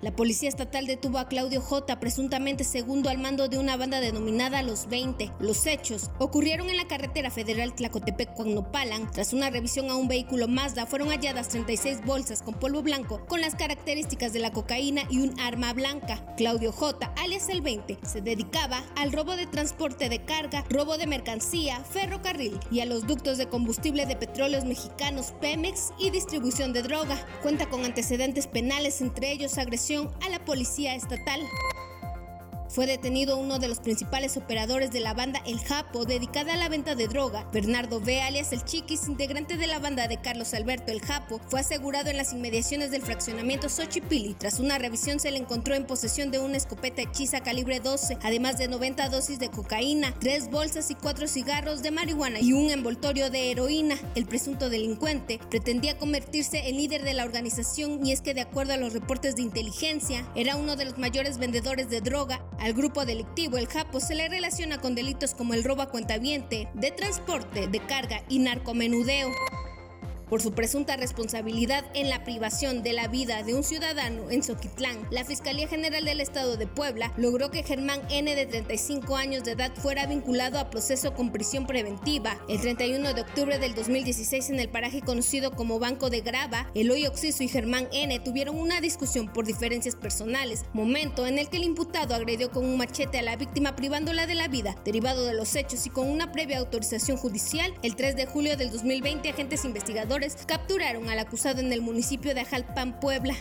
La policía estatal detuvo a Claudio J, presuntamente segundo al mando de una banda denominada Los 20. Los hechos ocurrieron en la carretera federal Tlacotepec-Cuagnopalan. Tras una revisión a un vehículo Mazda, fueron halladas 36 bolsas con polvo blanco con las características de la cocaína y un arma blanca. Claudio J, alias el 20, se dedicaba al robo de transporte de carga, robo de mercancía, ferrocarril y a los ductos de combustible de petróleos mexicanos Pemex y distribución de droga. Cuenta con antecedentes penales, entre ellos agresión a la policía estatal. Fue detenido uno de los principales operadores de la banda El Japo, dedicada a la venta de droga. Bernardo B., alias El Chiquis, integrante de la banda de Carlos Alberto El Japo, fue asegurado en las inmediaciones del fraccionamiento Xochipili. Tras una revisión se le encontró en posesión de una escopeta hechiza calibre 12, además de 90 dosis de cocaína, tres bolsas y cuatro cigarros de marihuana y un envoltorio de heroína. El presunto delincuente pretendía convertirse en líder de la organización y es que de acuerdo a los reportes de inteligencia, era uno de los mayores vendedores de droga al grupo delictivo El Japo se le relaciona con delitos como el robo a cuentaviente, de transporte, de carga y narcomenudeo por su presunta responsabilidad en la privación de la vida de un ciudadano en Soquitlán. La Fiscalía General del Estado de Puebla logró que Germán N de 35 años de edad fuera vinculado a proceso con prisión preventiva. El 31 de octubre del 2016 en el paraje conocido como Banco de Grava, Eloy Oxiso y Germán N tuvieron una discusión por diferencias personales, momento en el que el imputado agredió con un machete a la víctima privándola de la vida. Derivado de los hechos y con una previa autorización judicial, el 3 de julio del 2020 agentes investigadores capturaron al acusado en el municipio de Ajalpan, Puebla.